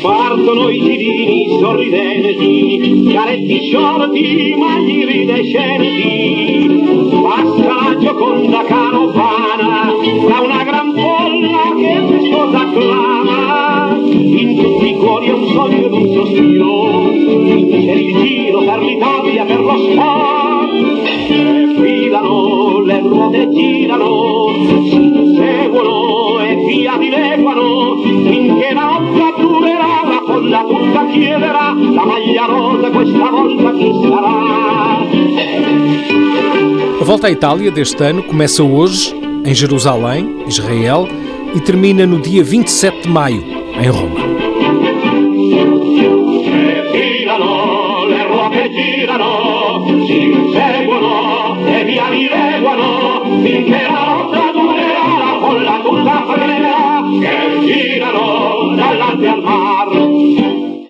Partono i girini sorridenti, chiaretti sciolti, ma gli ridescenti. Passa la gioconda carovana, da una gran folla che festosa acclama. In tutti i cuori un sogno ed un sospiro, vincere il giro per l'Italia, per ruote girano, si seguono e via dileguano, finché la notte durerà, la folla tutta chiederà, la maglia rosa questa volta chi sarà? A volta à Itália deste ano começa hoje, em Jerusalém, Israel, e termina no dia 27 de maio, em Roma. Filano, le ruote girano, si del mar.